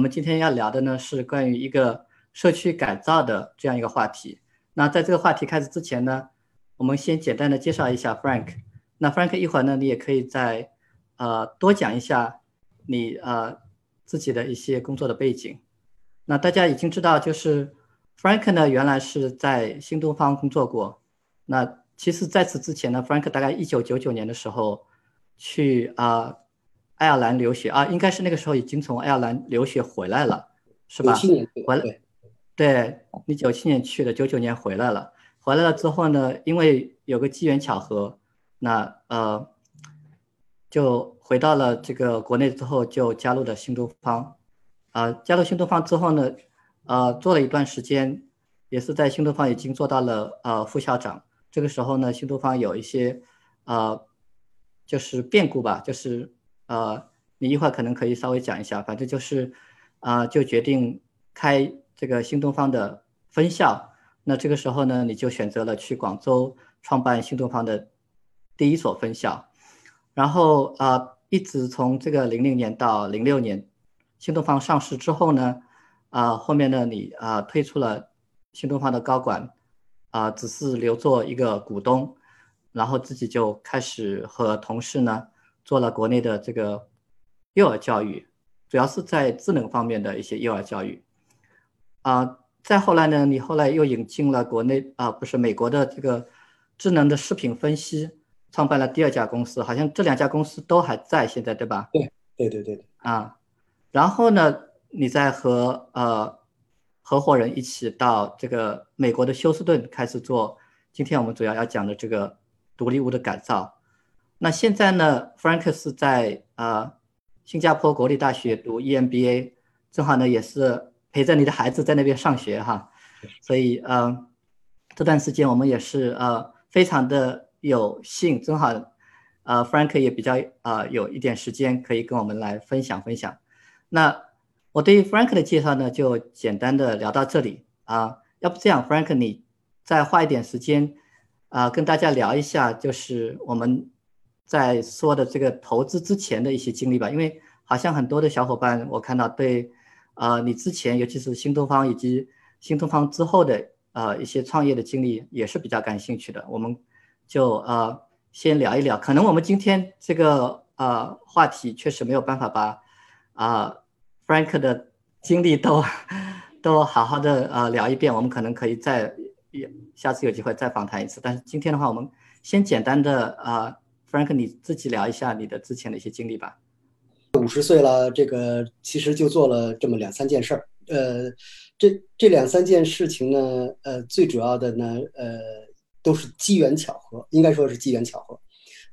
我们今天要聊的呢是关于一个社区改造的这样一个话题。那在这个话题开始之前呢，我们先简单的介绍一下 Frank。那 Frank 一会儿呢，你也可以再呃多讲一下你呃自己的一些工作的背景。那大家已经知道，就是 Frank 呢原来是在新东方工作过。那其实在此之前呢，Frank 大概一九九九年的时候去啊。爱尔兰留学啊，应该是那个时候已经从爱尔兰留学回来了，是吧？回来，对你九七年去的，九九年回来了。回来了之后呢，因为有个机缘巧合，那呃，就回到了这个国内之后，就加入了新东方。啊，加入新东方之后呢，呃，做了一段时间，也是在新东方已经做到了呃副校长。这个时候呢，新东方有一些呃，就是变故吧，就是。呃，你一会儿可能可以稍微讲一下，反正就是，啊，就决定开这个新东方的分校。那这个时候呢，你就选择了去广州创办新东方的第一所分校。然后啊，一直从这个零零年到零六年，新东方上市之后呢，啊，后面呢你啊退出了新东方的高管，啊，只是留作一个股东，然后自己就开始和同事呢。做了国内的这个幼儿教育，主要是在智能方面的一些幼儿教育。啊，再后来呢，你后来又引进了国内啊，不是美国的这个智能的视频分析，创办了第二家公司，好像这两家公司都还在现在，对吧？对，对对对啊，然后呢，你再和呃合伙人一起到这个美国的休斯顿开始做，今天我们主要要讲的这个独立屋的改造。那现在呢，Frank 是在呃新加坡国立大学读 EMBA，正好呢也是陪着你的孩子在那边上学哈，所以呃这段时间我们也是呃非常的有幸，正好呃 Frank 也比较呃有一点时间可以跟我们来分享分享。那我对于 Frank 的介绍呢就简单的聊到这里啊，要不这样，Frank 你再花一点时间啊跟大家聊一下，就是我们。在说的这个投资之前的一些经历吧，因为好像很多的小伙伴我看到对，呃，你之前尤其是新东方以及新东方之后的呃一些创业的经历也是比较感兴趣的，我们就呃先聊一聊。可能我们今天这个呃话题确实没有办法把啊 Frank 的经历都 都好好的呃聊一遍，我们可能可以再下次有机会再访谈一次。但是今天的话，我们先简单的啊。Frank，你自己聊一下你的之前的一些经历吧。五十岁了，这个其实就做了这么两三件事儿。呃，这这两三件事情呢，呃，最主要的呢，呃，都是机缘巧合，应该说是机缘巧合。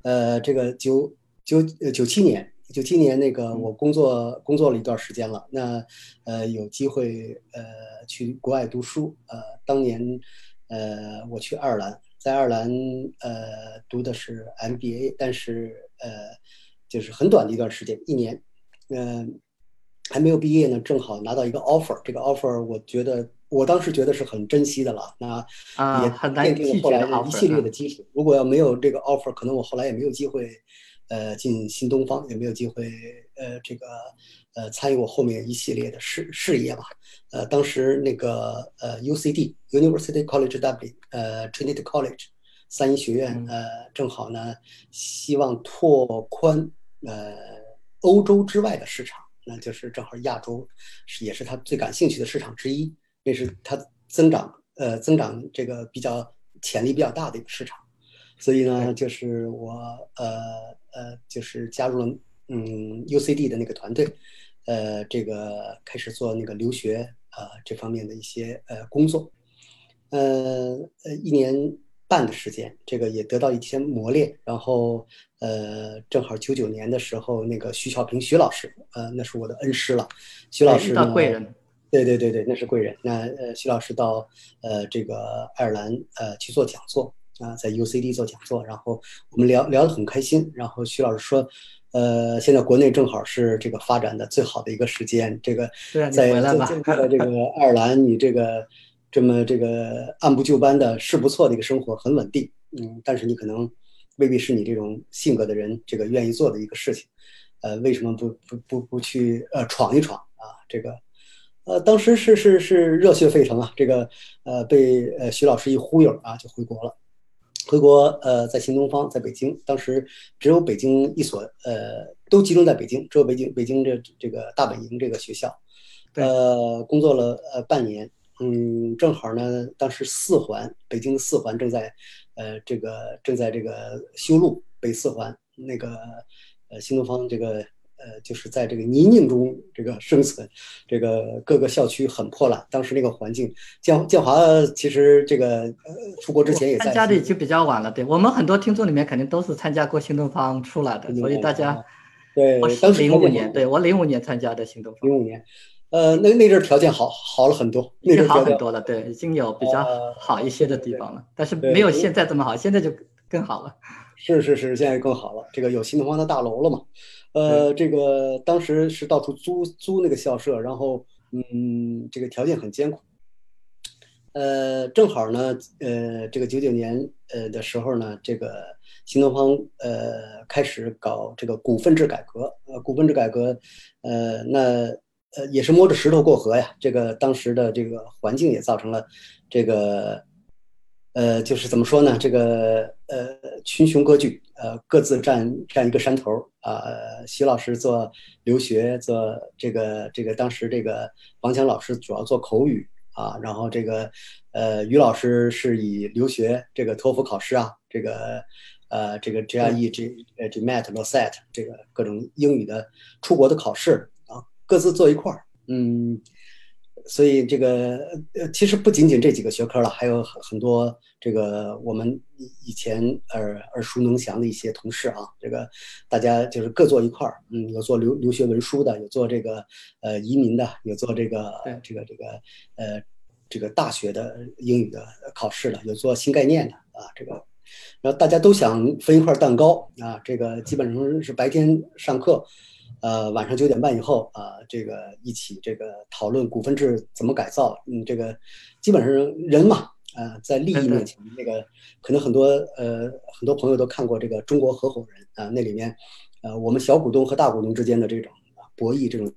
呃，这个九九九七年，九七年那个我工作工作了一段时间了，那呃有机会呃去国外读书。呃，当年呃我去爱尔兰。在爱尔兰，呃，读的是 MBA，但是呃，就是很短的一段时间，一年，嗯，还没有毕业呢，正好拿到一个 offer，这个 offer 我觉得我当时觉得是很珍惜的了，那也奠定了后来一系列的基础。如果要没有这个 offer，可能我后来也没有机会，呃，进新东方，也没有机会，呃，这个。呃，参与我后面一系列的事事业吧。呃，当时那个呃，UCD University College Dublin，呃，Trinity College，三一学院，呃，正好呢，希望拓宽呃欧洲之外的市场，那就是正好亚洲是也是他最感兴趣的市场之一，那是他增长呃增长这个比较潜力比较大的一个市场，所以呢，就是我呃呃就是加入了嗯 UCD 的那个团队。呃，这个开始做那个留学啊这方面的一些呃工作，呃呃一年半的时间，这个也得到一些磨练。然后呃，正好九九年的时候，那个徐小平徐老师，呃，那是我的恩师了。徐老师呢？贵人。对对对对，那是贵人。那呃，徐老师到呃这个爱尔兰呃去做讲座啊，在 UCD 做讲座，然后我们聊聊得很开心。然后徐老师说。呃，现在国内正好是这个发展的最好的一个时间。这个在在在这个爱尔兰，你这个这么这个按部就班的是不错的一个生活，很稳定。嗯，但是你可能未必是你这种性格的人这个愿意做的一个事情。呃，为什么不不不不去呃闯一闯啊？这个，呃，当时是是是热血沸腾啊，这个呃被呃徐老师一忽悠啊就回国了，回国呃在新东方在北京，当时只有北京一所呃都集中在北京，只有北京北京这这个大本营这个学校，呃工作了呃半年。嗯，正好呢，当时四环，北京的四环正在，呃，这个正在这个修路，北四环那个，呃，新东方这个，呃，就是在这个泥泞中这个生存，这个各个校区很破烂，当时那个环境，建建华其实这个，呃，出国之前也参加的已经比较晚了，对我们很多听众里面肯定都是参加过新东方出来的，所以大家，对，我是零五年，对我零五年参加的新东方，零五年。呃，那那阵儿条件好好了很多，已经好很多了，对，已经有比较好一些的地方了，但是没有现在这么好，现在就更好了。是是是，现在更好了，这个有新东方的大楼了嘛？呃，这个当时是到处租租那个校舍，然后嗯，这个条件很艰苦。呃，正好呢，呃，这个九九年呃的时候呢，这个新东方呃开始搞这个股份制改革，呃，股份制改革，呃，那。呃，也是摸着石头过河呀。这个当时的这个环境也造成了，这个，呃，就是怎么说呢？这个呃，群雄割据，呃，各自占占一个山头啊。徐老师做留学，做这个这个当时这个王强老师主要做口语啊，然后这个呃，于老师是以留学这个托福考试啊，这个呃，这个 GRE、G 呃 GMAT、LSAT 这个各种英语的出国的考试啊。各自坐一块儿，嗯，所以这个呃，其实不仅仅这几个学科了，还有很很多这个我们以前耳耳熟能详的一些同事啊，这个大家就是各做一块儿，嗯，有做留留学文书的，有做这个呃移民的，有做这个这个这个呃这个大学的英语的考试的，有做新概念的啊，这个，然后大家都想分一块蛋糕啊，这个基本上是白天上课。呃，晚上九点半以后啊，这个一起这个讨论股份制怎么改造。嗯，这个基本上人嘛，呃，在利益面前，那个可能很多呃很多朋友都看过这个《中国合伙人》啊，那里面呃我们小股东和大股东之间的这种博弈，这种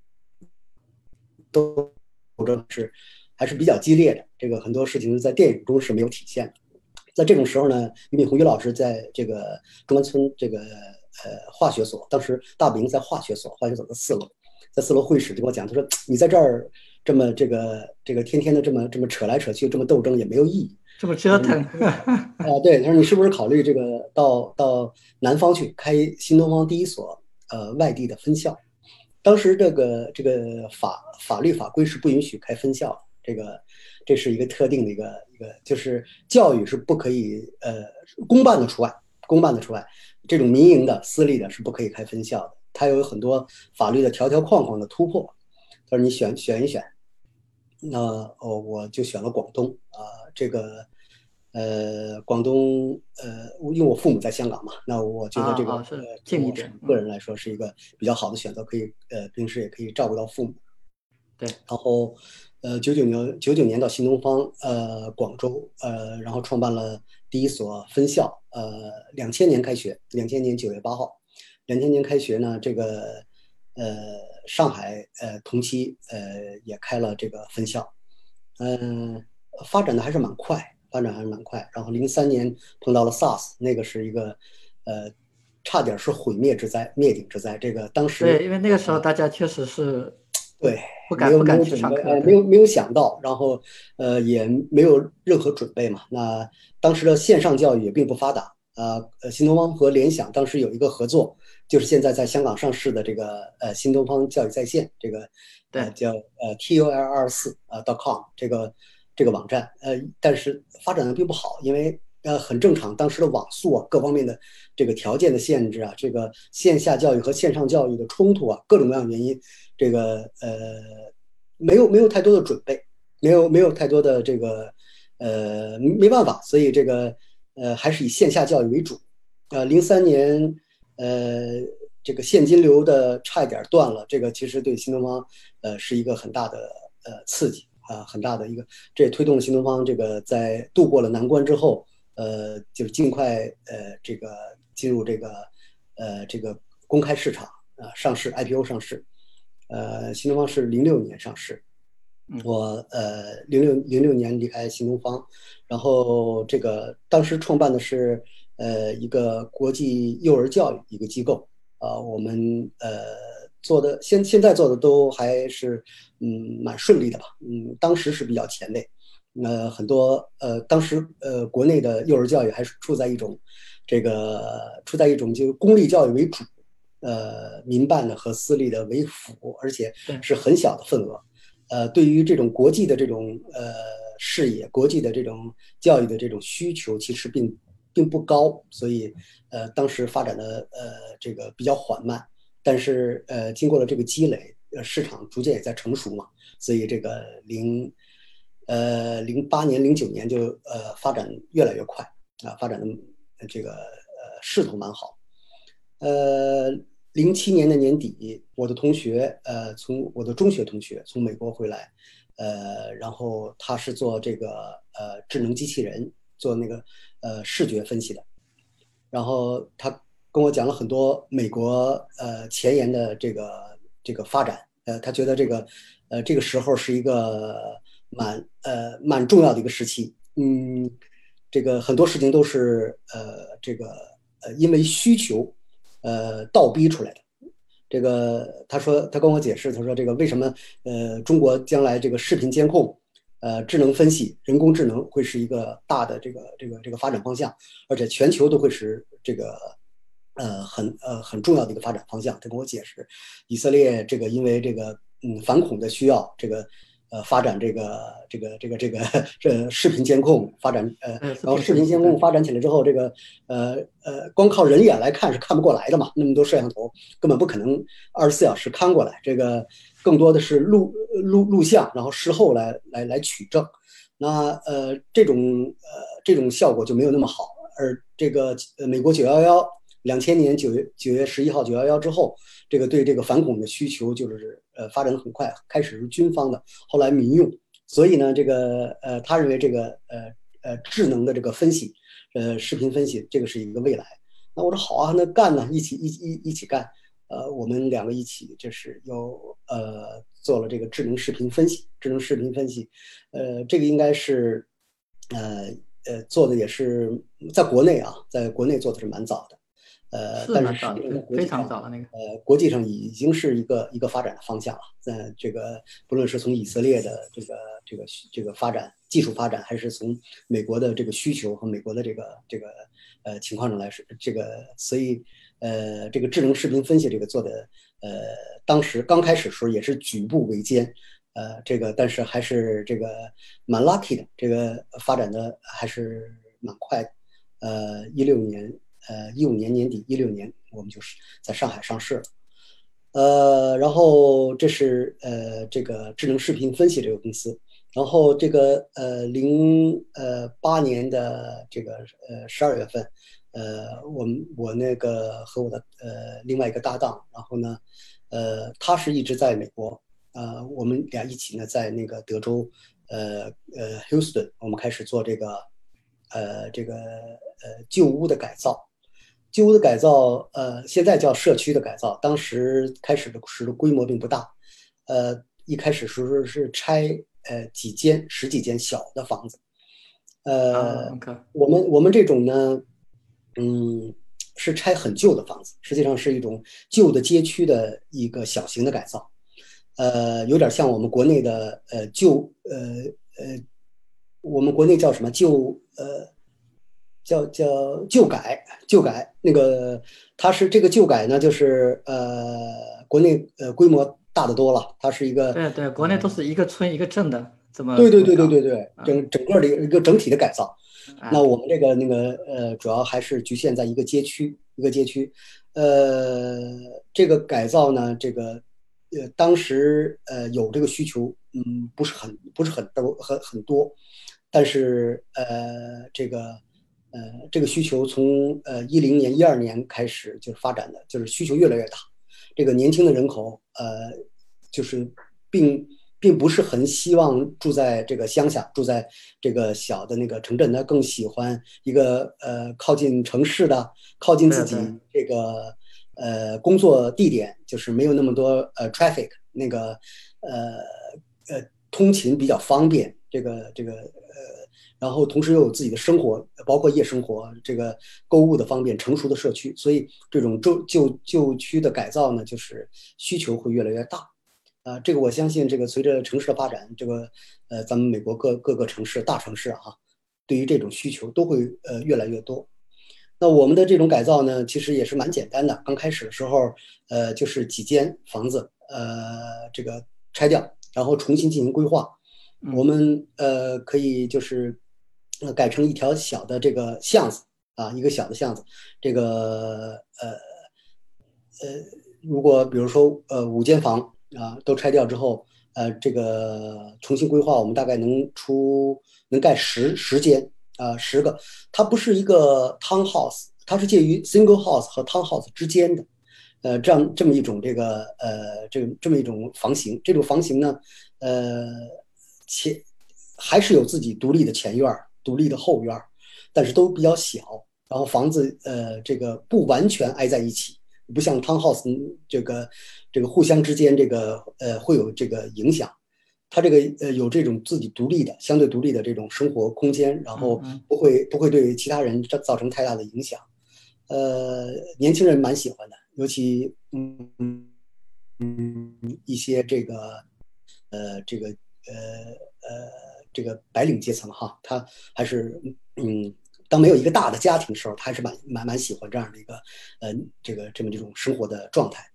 斗争是还是比较激烈的。这个很多事情在电影中是没有体现的。在这种时候呢，俞敏洪俞老师在这个中关村这个。呃，化学所当时大本营在化学所，化学所的四楼，在四楼会议室就跟我讲，他说你在这儿这么这个这个天天的这么这么扯来扯去，这么斗争也没有意义，这么折腾。啊，对，他说你是不是考虑这个到到南方去开新东方第一所呃外地的分校？当时这个这个法法律法规是不允许开分校，这个这是一个特定的一个一个，就是教育是不可以呃公办的除外，公办的除外。这种民营的、私立的是不可以开分校的，它有很多法律的条条框框的突破。他说：“你选选一选。”那哦，我就选了广东啊。这个呃，广东呃，因为我父母在香港嘛，那我觉得这个近一点，个人来说是一个比较好的选择，可以呃，平时也可以照顾到父母。对，然后呃，九九年九九年到新东方呃广州呃，然后创办了。第一所分校，呃，两千年开学，两千年九月八号，两千年开学呢，这个，呃，上海，呃，同期，呃，也开了这个分校，嗯，发展的还是蛮快，发展还是蛮快。然后零三年碰到了 SARS，那个是一个，呃，差点是毁灭之灾，灭顶之灾。这个当时对，因为那个时候大家确实是。对，不敢不敢去上课，没有没有想到，然后呃也没有任何准备嘛。那当时的线上教育也并不发达啊。呃，新东方和联想当时有一个合作，就是现在在香港上市的这个呃新东方教育在线这个，对，叫呃 T U L 二四呃 dot com 这个这个网站，呃，但是发展的并不好，因为。呃，很正常，当时的网速啊，各方面的这个条件的限制啊，这个线下教育和线上教育的冲突啊，各种各样原因，这个呃，没有没有太多的准备，没有没有太多的这个呃，没办法，所以这个呃，还是以线下教育为主。呃，零三年呃，这个现金流的差一点断了，这个其实对新东方呃是一个很大的呃刺激啊，很大的一个，这也推动了新东方这个在度过了难关之后。呃，就是尽快呃，这个进入这个呃这个公开市场啊，上市 IPO 上市，呃，新东方是零六年上市，嗯。我呃零六零六年离开新东方，然后这个当时创办的是呃一个国际幼儿教育一个机构啊、我们呃做的现现在做的都还是嗯蛮顺利的吧，嗯，当时是比较前卫，呃很多呃当时呃国内的幼儿教育还是处在一种这个处在一种就公立教育为主。呃，民办的和私立的为辅，而且是很小的份额。呃，对于这种国际的这种呃视野、国际的这种教育的这种需求，其实并并不高，所以呃当时发展的呃这个比较缓慢。但是呃经过了这个积累，呃市场逐渐也在成熟嘛，所以这个零呃零八年、零九年就呃发展越来越快啊，发展的这个呃势头蛮好。呃，零七年的年底，我的同学，呃，从我的中学同学从美国回来，呃，然后他是做这个呃智能机器人，做那个呃视觉分析的，然后他跟我讲了很多美国呃前沿的这个这个发展，呃，他觉得这个呃这个时候是一个蛮呃蛮重要的一个时期，嗯，这个很多事情都是呃这个呃因为需求。呃倒逼出来的。这个他说他跟我解释，他说这个为什么呃中国将来这个视频监控、呃智能分析、人工智能会是一个大的这个这个这个发展方向，而且全球都会是这个呃很呃很重要的一个发展方向。他跟我解释，以色列这个因为这个嗯反恐的需要，这个。呃，发展这个这个这个这个这视频监控发展呃，然后视频监控发展起来之后，这个呃呃，光靠人眼来看是看不过来的嘛，那么多摄像头根本不可能二十四小时看过来，这个更多的是录录录像，然后事后来来来取证，那呃这种呃这种效果就没有那么好，而这个呃美国九幺幺两千年九月九月十一号九幺幺之后，这个对这个反恐的需求就是。呃，发展的很快，开始是军方的，后来民用，所以呢，这个呃，他认为这个呃呃智能的这个分析，呃视频分析，这个是一个未来。那我说好啊，那干呢，一起一一一起干。呃，我们两个一起就是又呃做了这个智能视频分析，智能视频分析，呃，这个应该是呃呃做的也是在国内啊，在国内做的是蛮早的。呃，但是非常早的那个，呃，国际上已经是一个一个发展的方向了。在这个不论是从以色列的这个这个这个发展技术发展，还是从美国的这个需求和美国的这个这个呃情况上来说，这个所以呃这个智能视频分析这个做的呃当时刚开始的时候也是举步维艰，呃这个但是还是这个蛮 lucky 的，这个发展的还是蛮快的。呃，一六年。呃，一五年年底，一六年我们就是在上海上市了。呃，然后这是呃这个智能视频分析这个公司，然后这个呃零呃八年的这个呃十二月份，呃我们我那个和我的呃另外一个搭档，然后呢，呃他是一直在美国，呃我们俩一起呢在那个德州，呃呃 Houston，我们开始做这个呃这个呃旧屋的改造。旧屋的改造，呃，现在叫社区的改造。当时开始的时候规模并不大，呃，一开始时候是拆呃几间、十几间小的房子，呃，我们我们这种呢，嗯，是拆很旧的房子，实际上是一种旧的街区的一个小型的改造，呃，有点像我们国内的呃旧呃呃，我们国内叫什么旧呃。叫叫旧改，旧改那个，它是这个旧改呢，就是呃，国内呃规模大得多了，它是一个对对，国内都是一个村一个镇的怎么对对对对对对，整整个的一个整体的改造。那我们这个那个呃，主要还是局限在一个街区一个街区，呃，这个改造呢，这个呃当时呃有这个需求，嗯，不是很不是很多很很多，但是呃这个。呃，这个需求从呃一零年、一二年开始就是发展的，就是需求越来越大。这个年轻的人口，呃，就是并并不是很希望住在这个乡下，住在这个小的那个城镇，他更喜欢一个呃靠近城市的、靠近自己这个呃工作地点就是没有那么多呃 traffic，那个呃呃通勤比较方便，这个这个呃，然后同时又有自己的生活，包括夜生活，这个购物的方便，成熟的社区，所以这种旧旧旧区的改造呢，就是需求会越来越大。啊，这个我相信，这个随着城市的发展，这个呃，咱们美国各各个城市、大城市啊，对于这种需求都会呃越来越多。那我们的这种改造呢，其实也是蛮简单的。刚开始的时候，呃，就是几间房子，呃，这个拆掉，然后重新进行规划。我们呃可以就是呃改成一条小的这个巷子啊，一个小的巷子。这个呃呃，如果比如说呃五间房。啊，都拆掉之后，呃，这个重新规划，我们大概能出能盖十十间啊，十个。它不是一个 townhouse，它是介于 single house 和 townhouse 之间的，呃，这样这么一种这个呃，这这么一种房型。这种房型呢，呃，前还是有自己独立的前院儿、独立的后院儿，但是都比较小。然后房子呃，这个不完全挨在一起。不像 townhouse 这个这个互相之间这个呃会有这个影响，它这个呃有这种自己独立的相对独立的这种生活空间，然后不会不会对其他人造造成太大的影响，呃年轻人蛮喜欢的，尤其嗯嗯一些这个呃这个呃呃这个白领阶层哈，他还是嗯。当没有一个大的家庭的时候，他还是蛮蛮蛮喜欢这样的一个，呃，这个这么这种生活的状态，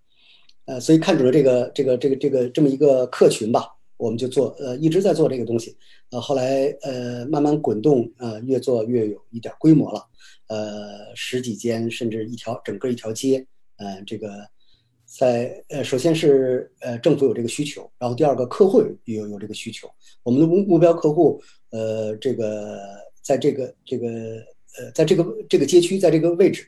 呃，所以看准了这个这个这个这个这么一个客群吧，我们就做，呃，一直在做这个东西，呃，后来呃慢慢滚动，呃，越做越有一点规模了，呃，十几间甚至一条整个一条街，呃，这个在呃首先是呃政府有这个需求，然后第二个客户有有这个需求，我们的目目标客户，呃，这个。在这个这个呃，在这个这个街区，在这个位置，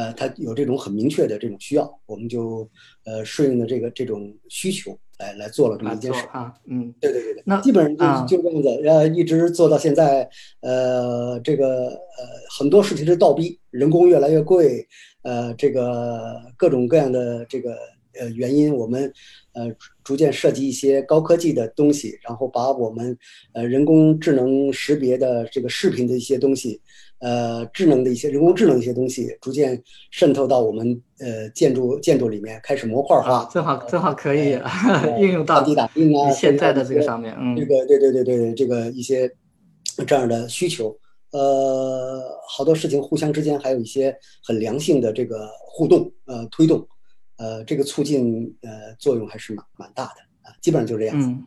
呃，他有这种很明确的这种需要，我们就呃顺应的这个这种需求来来做了这么一件事啊，嗯，对对对对，那基本上就就这么子，呃，一直做到现在，呃，这个呃很多事情是倒逼，人工越来越贵，呃，这个各种各样的这个。呃，原因我们呃逐渐涉及一些高科技的东西，然后把我们呃人工智能识别的这个视频的一些东西，呃智能的一些人工智能一些东西，逐渐渗透到我们呃建筑建筑里面，开始模块化，正好正好可以 应用到地打印啊现在的这个上面，嗯，这个对对对对，这个一些这样的需求，呃，好多事情互相之间还有一些很良性的这个互动，呃，推动。呃，这个促进呃作用还是蛮蛮大的啊，基本上就是这样子。嗯，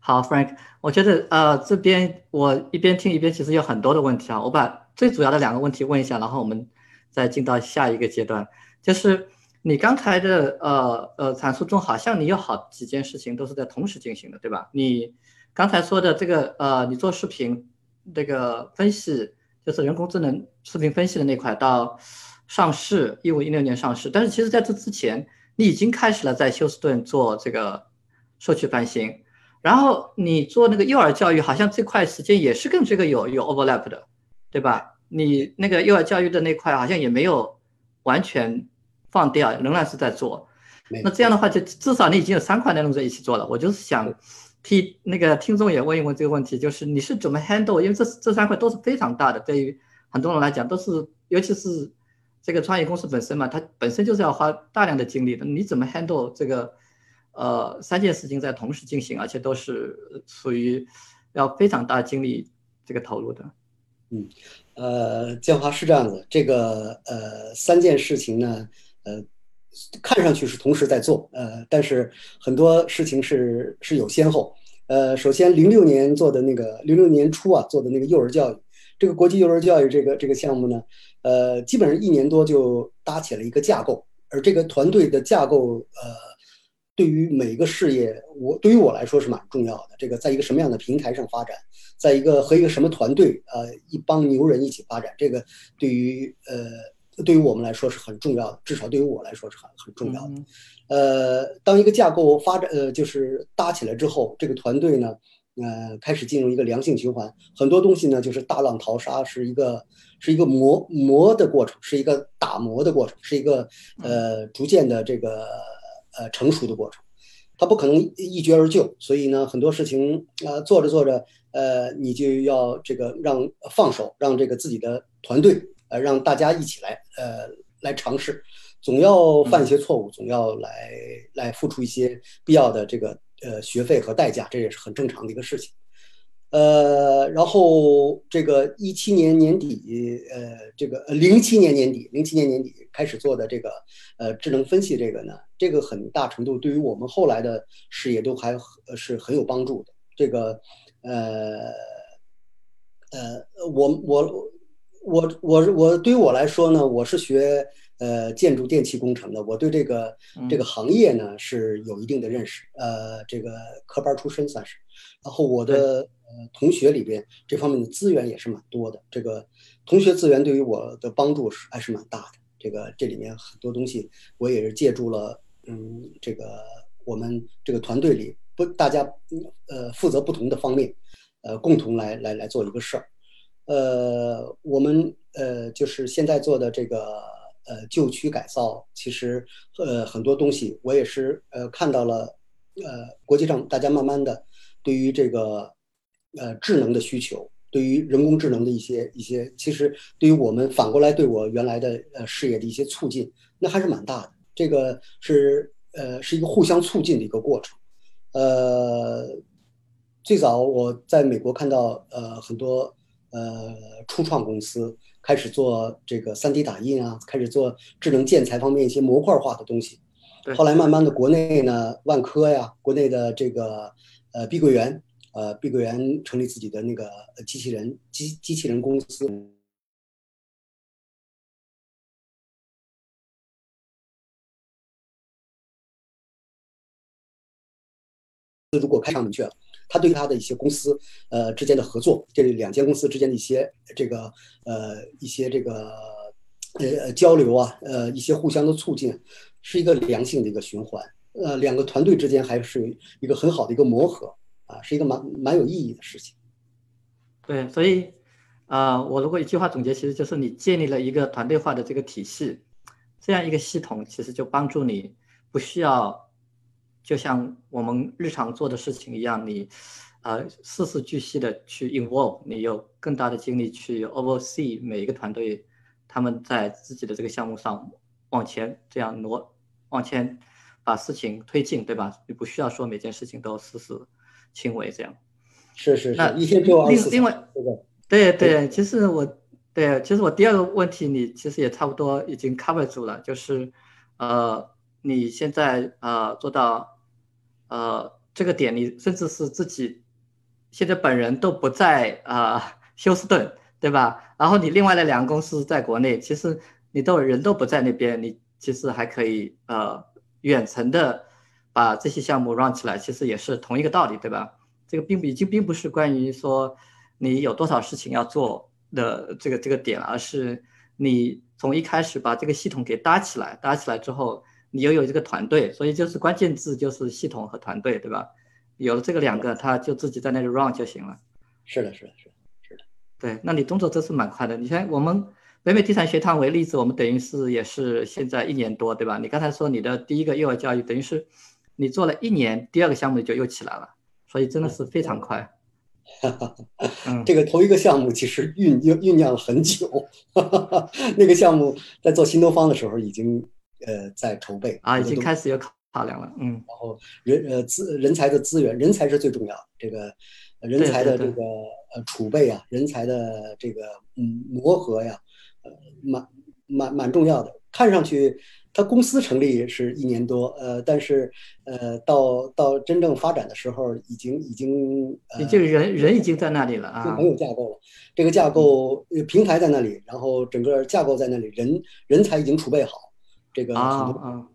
好，Frank，我觉得呃这边我一边听一边其实有很多的问题啊，我把最主要的两个问题问一下，然后我们再进到下一个阶段，就是你刚才的呃呃阐述中，好像你有好几件事情都是在同时进行的，对吧？你刚才说的这个呃，你做视频这个分析，就是人工智能视频分析的那块到。上市一五一六年上市，但是其实在这之前，你已经开始了在休斯顿做这个社区翻新，然后你做那个幼儿教育，好像这块时间也是跟这个有有 overlap 的，对吧？你那个幼儿教育的那块好像也没有完全放掉，仍然是在做。那这样的话，就至少你已经有三块内容在一起做了。我就是想替那个听众也问一问这个问题，就是你是怎么 handle？因为这这三块都是非常大的，对于很多人来讲都是，尤其是。这个创业公司本身嘛，它本身就是要花大量的精力的。你怎么 handle 这个呃三件事情在同时进行，而且都是属于要非常大精力这个投入的？嗯，呃，建华是这样子，这个呃三件事情呢，呃，看上去是同时在做，呃，但是很多事情是是有先后。呃，首先零六年做的那个零六年初啊做的那个幼儿教育，这个国际幼儿教育这个这个项目呢。呃，基本上一年多就搭起了一个架构，而这个团队的架构，呃，对于每个事业，我对于我来说是蛮重要的。这个在一个什么样的平台上发展，在一个和一个什么团队，呃，一帮牛人一起发展，这个对于呃，对于我们来说是很重要的，至少对于我来说是很很重要的。呃，当一个架构发展，呃，就是搭起来之后，这个团队呢，呃，开始进入一个良性循环。很多东西呢，就是大浪淘沙，是一个是一个磨磨的过程，是一个打磨的过程，是一个呃逐渐的这个呃成熟的过程。它不可能一决而就，所以呢，很多事情呃，做着做着，呃，你就要这个让放手，让这个自己的团队，呃，让大家一起来，呃，来尝试，总要犯一些错误，总要来来付出一些必要的这个呃学费和代价，这也是很正常的一个事情。呃，然后这个一七年年底，呃，这个零七年年底，零七年年底开始做的这个呃智能分析这个呢，这个很大程度对于我们后来的事业都还是很有帮助的。这个呃呃，我我我我我对于我来说呢，我是学呃建筑电气工程的，我对这个这个行业呢是有一定的认识，呃，这个科班出身算是。然后我的。呃，同学里边这方面的资源也是蛮多的。这个同学资源对于我的帮助是还是蛮大的。这个这里面很多东西我也是借助了，嗯，这个我们这个团队里不大家呃负责不同的方面，呃，共同来来来做一个事儿。呃，我们呃就是现在做的这个呃旧区改造，其实呃很多东西我也是呃看到了，呃，国际上大家慢慢的对于这个。呃，智能的需求对于人工智能的一些一些，其实对于我们反过来对我原来的呃事业的一些促进，那还是蛮大的。这个是呃是一个互相促进的一个过程。呃，最早我在美国看到呃很多呃初创公司开始做这个 3D 打印啊，开始做智能建材方面一些模块化的东西。后来慢慢的，国内呢万科呀，国内的这个呃碧桂园。呃，碧桂园成立自己的那个机器人机机器人公司。如果开上明确了，他对他的一些公司呃之间的合作，这两间公司之间的一些这个呃一些这个呃交流啊，呃一些互相的促进，是一个良性的一个循环。呃，两个团队之间还是一个很好的一个磨合。啊，是一个蛮蛮有意义的事情。对，所以，呃，我如果一句话总结，其实就是你建立了一个团队化的这个体系，这样一个系统，其实就帮助你不需要，就像我们日常做的事情一样，你，呃，事事俱细的去 involve，你有更大的精力去 oversee 每一个团队，他们在自己的这个项目上往前这样挪，往前把事情推进，对吧？你不需要说每件事情都事事。亲为这样，是是是，一些就另另外，对对，其实我对，其实我第二个问题你其实也差不多已经 cover 住了，就是呃，你现在呃做到呃这个点，你甚至是自己现在本人都不在啊休斯顿，对吧？然后你另外的两个公司在国内，其实你都人都不在那边，你其实还可以呃远程的。把这些项目 run 起来，其实也是同一个道理，对吧？这个并不已经并不是关于说你有多少事情要做的这个这个点，而是你从一开始把这个系统给搭起来，搭起来之后，你又有这个团队，所以就是关键字就是系统和团队，对吧？有了这个两个，他就自己在那里 run 就行了。是的，是的，是的，是的。对，那你动作真是蛮快的。你看我们北美地产学堂为例子，我们等于是也是现在一年多，对吧？你刚才说你的第一个幼儿教育等于是。你做了一年，第二个项目就又起来了，所以真的是非常快。这个头一个项目其实酝酝酝酿了很久，那个项目在做新东方的时候已经呃在筹备啊，已经开始有考考量了。嗯，然后人呃资人才的资源，人才是最重要的，这个人才的这个呃储备啊，人才的这个嗯磨合呀，呃蛮蛮蛮重要的，看上去。他公司成立是一年多，呃，但是，呃，到到真正发展的时候，已经已经，呃，就人人已经在那里了啊，就很有架构了。这个架构平台在那里，然后整个架构在那里，人人才已经储备好，这个啊啊。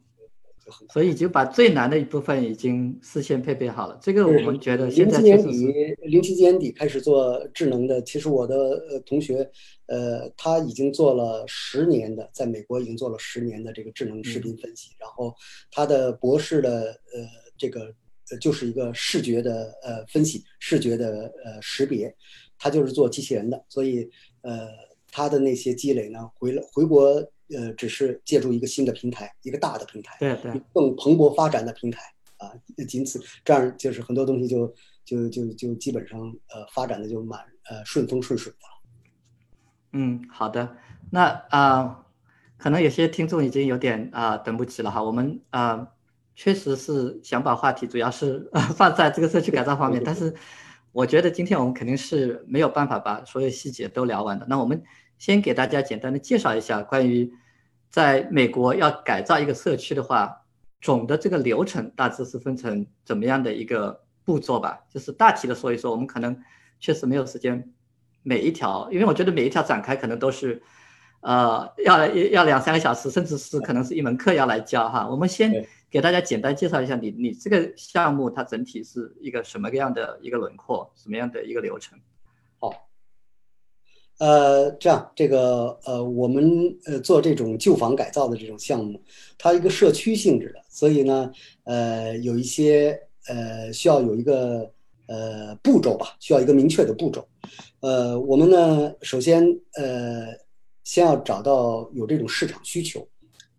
所以已经把最难的一部分已经事先配备好了。这个我们觉得现在零七年底，零七年底开始做智能的。其实我的呃同学，呃，他已经做了十年的，在美国已经做了十年的这个智能视频分析。然后他的博士的呃这个呃就是一个视觉的呃分析，视觉的呃识别，他就是做机器人的，所以呃他的那些积累呢，回了回国呃只是借助一个新的平台，一个大的平台，对对，更蓬勃发展的平台啊，仅此这样就是很多东西就就就就基本上呃发展的就蛮呃顺风顺水的。嗯，好的，那啊。可能有些听众已经有点啊等不及了哈，我们啊确实是想把话题主要是 放在这个社区改造方面，但是我觉得今天我们肯定是没有办法把所有细节都聊完的。那我们先给大家简单的介绍一下关于在美国要改造一个社区的话，总的这个流程大致是分成怎么样的一个步骤吧，就是大体的说一说。我们可能确实没有时间每一条，因为我觉得每一条展开可能都是。呃，要要两三个小时，甚至是可能是一门课要来教哈。我们先给大家简单介绍一下你你这个项目它整体是一个什么样的一个轮廓，什么样的一个流程？好，呃，这样这个呃，我们呃做这种旧房改造的这种项目，它一个社区性质的，所以呢，呃，有一些呃需要有一个呃步骤吧，需要一个明确的步骤。呃，我们呢，首先呃。先要找到有这种市场需求、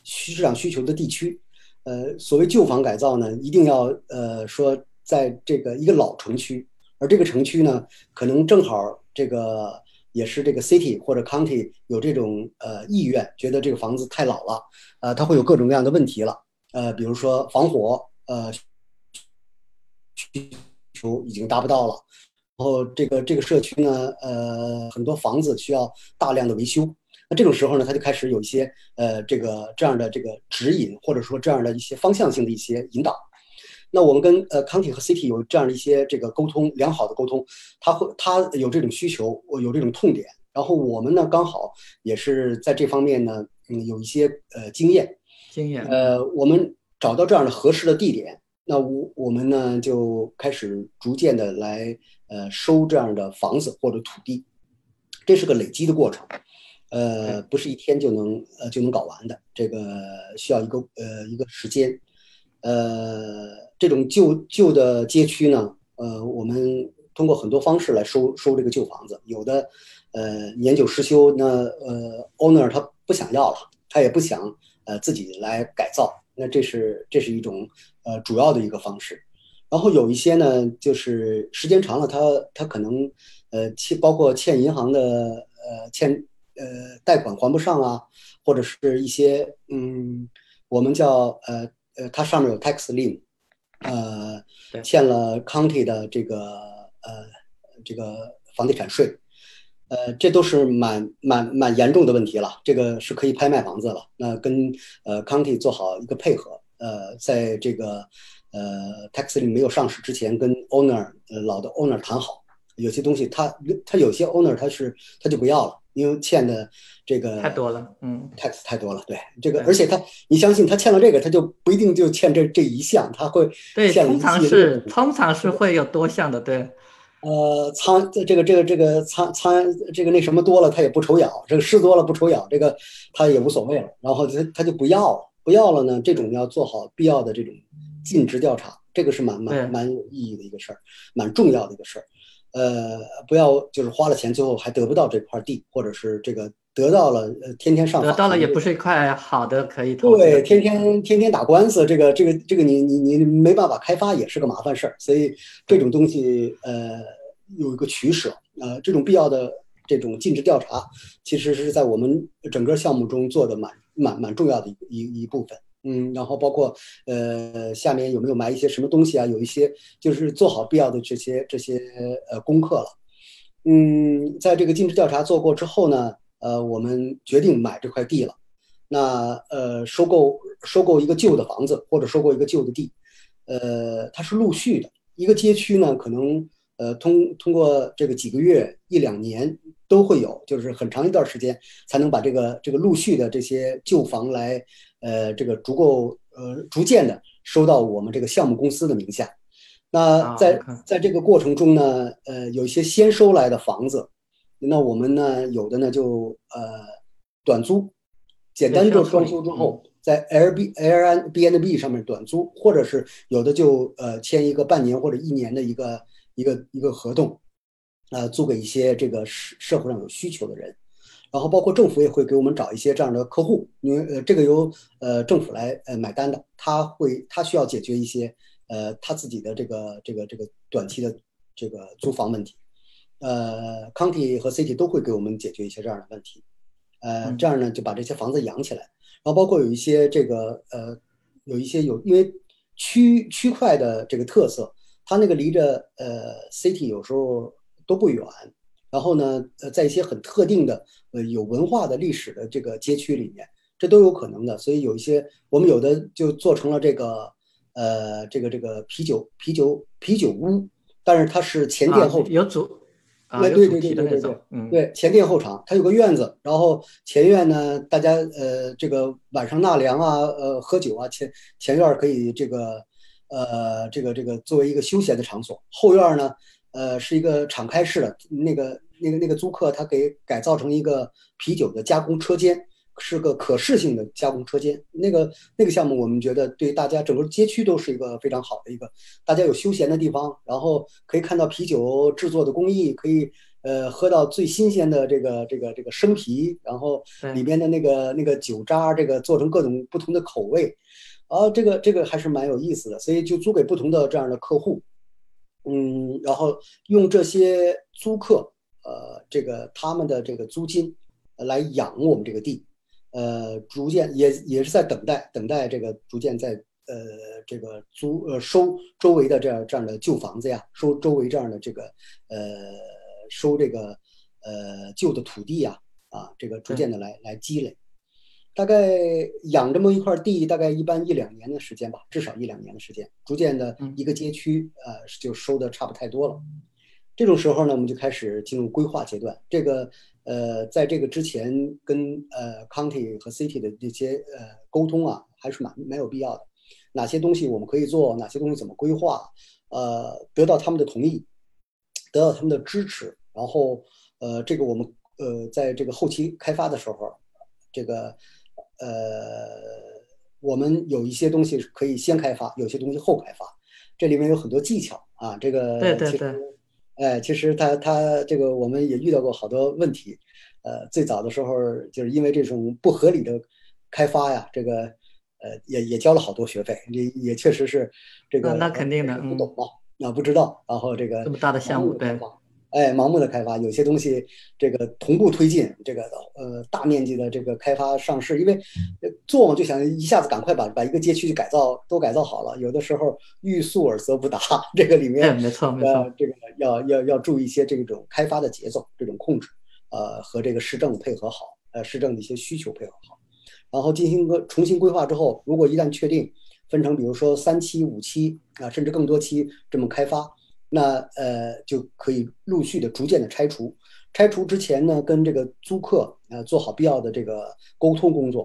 市场需求的地区。呃，所谓旧房改造呢，一定要呃说在这个一个老城区，而这个城区呢，可能正好这个也是这个 city 或者 county 有这种呃意愿，觉得这个房子太老了，呃，它会有各种各样的问题了。呃，比如说防火，呃，需求已经达不到了。然后这个这个社区呢，呃，很多房子需要大量的维修。那这种时候呢，他就开始有一些呃，这个这样的这个指引，或者说这样的一些方向性的一些引导。那我们跟呃康体和 CT 有这样的一些这个沟通，良好的沟通，他会他有这种需求，有这种痛点，然后我们呢刚好也是在这方面呢，嗯，有一些呃经验，经验，呃，我们找到这样的合适的地点，那我我们呢就开始逐渐的来呃收这样的房子或者土地，这是个累积的过程。呃，不是一天就能呃就能搞完的，这个需要一个呃一个时间。呃，这种旧旧的街区呢，呃，我们通过很多方式来收收这个旧房子，有的呃年久失修，那呃 owner 他不想要了，他也不想呃自己来改造，那这是这是一种呃主要的一个方式。然后有一些呢，就是时间长了，他他可能呃欠包括欠银行的呃欠。呃，贷款还不上啊，或者是一些嗯，我们叫呃呃，它上面有 tax lien，呃，欠了 county 的这个呃这个房地产税，呃，这都是蛮蛮蛮严重的问题了。这个是可以拍卖房子了。那跟呃 county 做好一个配合，呃，在这个呃 tax lien 没有上市之前，跟 owner 呃老的 owner 谈好，有些东西他他有些 owner 他是他就不要了。因为欠的这个太多了，嗯，tax 太多了，对。这个，而且他，你相信他欠了这个，他就不一定就欠这这一项，他会对，通常是通常是会有多项的，对，呃，仓这个这个这个仓仓这个那什么多了，他也不愁咬，这个事多了不愁咬，这个他也无所谓了，然后他他就不要了，不要了呢，这种要做好必要的这种尽职调查，这个是蛮蛮蛮有意义的一个事儿，蛮重要的一个事儿。呃，不要就是花了钱，最后还得不到这块地，或者是这个得到了，呃，天天上得到了也不是一块好的可以投对，天天天天打官司，这个这个这个你你你没办法开发，也是个麻烦事儿。所以这种东西，呃，有一个取舍，呃，这种必要的这种尽职调查，其实是在我们整个项目中做的蛮蛮蛮重要的一一一部分。嗯，然后包括呃，下面有没有埋一些什么东西啊？有一些就是做好必要的这些这些呃功课了。嗯，在这个尽职调查做过之后呢，呃，我们决定买这块地了。那呃，收购收购一个旧的房子或者收购一个旧的地，呃，它是陆续的。一个街区呢，可能呃通通过这个几个月一两年都会有，就是很长一段时间才能把这个这个陆续的这些旧房来。呃，这个足够呃，逐渐的收到我们这个项目公司的名下。那在在这个过程中呢，呃，有一些先收来的房子，那我们呢，有的呢就呃短租，简单做装修之后，在 L B L B N B 上面短租，或者是有的就呃签一个半年或者一年的一个一个一个合同，呃租给一些这个社社会上有需求的人，然后包括政府也会给我们找一些这样的客户，因为呃这个由呃政府来呃买单的，他会他需要解决一些呃他自己的这个这个这个短期的这个租房问题，呃 County 和 City 都会给我们解决一些这样的问题，呃这样呢就把这些房子养起来。然后包括有一些这个呃，有一些有因为区区块的这个特色，它那个离着呃 city 有时候都不远。然后呢，呃，在一些很特定的呃有文化的历史的这个街区里面，这都有可能的。所以有一些我们有的就做成了这个呃这个这个啤酒啤酒啤酒屋，但是它是前店后有主。对对对对对对对，嗯，对前店后厂，它有个院子，然后前院呢，大家呃这个晚上纳凉啊，呃喝酒啊，前前院可以这个呃这个这个作为一个休闲的场所，后院呢呃是一个敞开式的，那个那个那个租客他给改造成一个啤酒的加工车间。是个可视性的加工车间，那个那个项目，我们觉得对大家整个街区都是一个非常好的一个，大家有休闲的地方，然后可以看到啤酒制作的工艺，可以呃喝到最新鲜的这个这个这个生啤，然后里边的那个那个酒渣，这个做成各种不同的口味，啊，这个这个还是蛮有意思的，所以就租给不同的这样的客户，嗯，然后用这些租客，呃，这个他们的这个租金来养我们这个地。呃，逐渐也也是在等待，等待这个逐渐在呃这个租呃收周围的这样这样的旧房子呀，收周围这样的这个呃收这个呃旧的土地呀，啊，这个逐渐的来来积累，大概养这么一块地，大概一般一两年的时间吧，至少一两年的时间，逐渐的一个街区呃就收的差不太多了。这种时候呢，我们就开始进入规划阶段。这个，呃，在这个之前跟呃 county 和 city 的这些呃沟通啊，还是蛮蛮有必要的。哪些东西我们可以做，哪些东西怎么规划，呃，得到他们的同意，得到他们的支持。然后，呃，这个我们呃在这个后期开发的时候，这个呃我们有一些东西可以先开发，有些东西后开发。这里面有很多技巧啊，这个对对对。哎，其实他他这个我们也遇到过好多问题，呃，最早的时候就是因为这种不合理的开发呀，这个呃也也交了好多学费，也也确实是这个那肯定的，不懂嘛，啊不知道，然后这个这么大的项目对。哎，盲目的开发，有些东西这个同步推进，这个呃大面积的这个开发上市，因为做嘛就想一下子赶快把把一个街区改造都改造好了，有的时候欲速而则不达，这个里面没错没错，这个要要要注意一些这种开发的节奏，这种控制，呃和这个市政配合好，呃市政的一些需求配合好，然后进行个重新规划之后，如果一旦确定分成比如说三期、五期啊，甚至更多期这么开发。那呃就可以陆续的、逐渐的拆除。拆除之前呢，跟这个租客呃做好必要的这个沟通工作。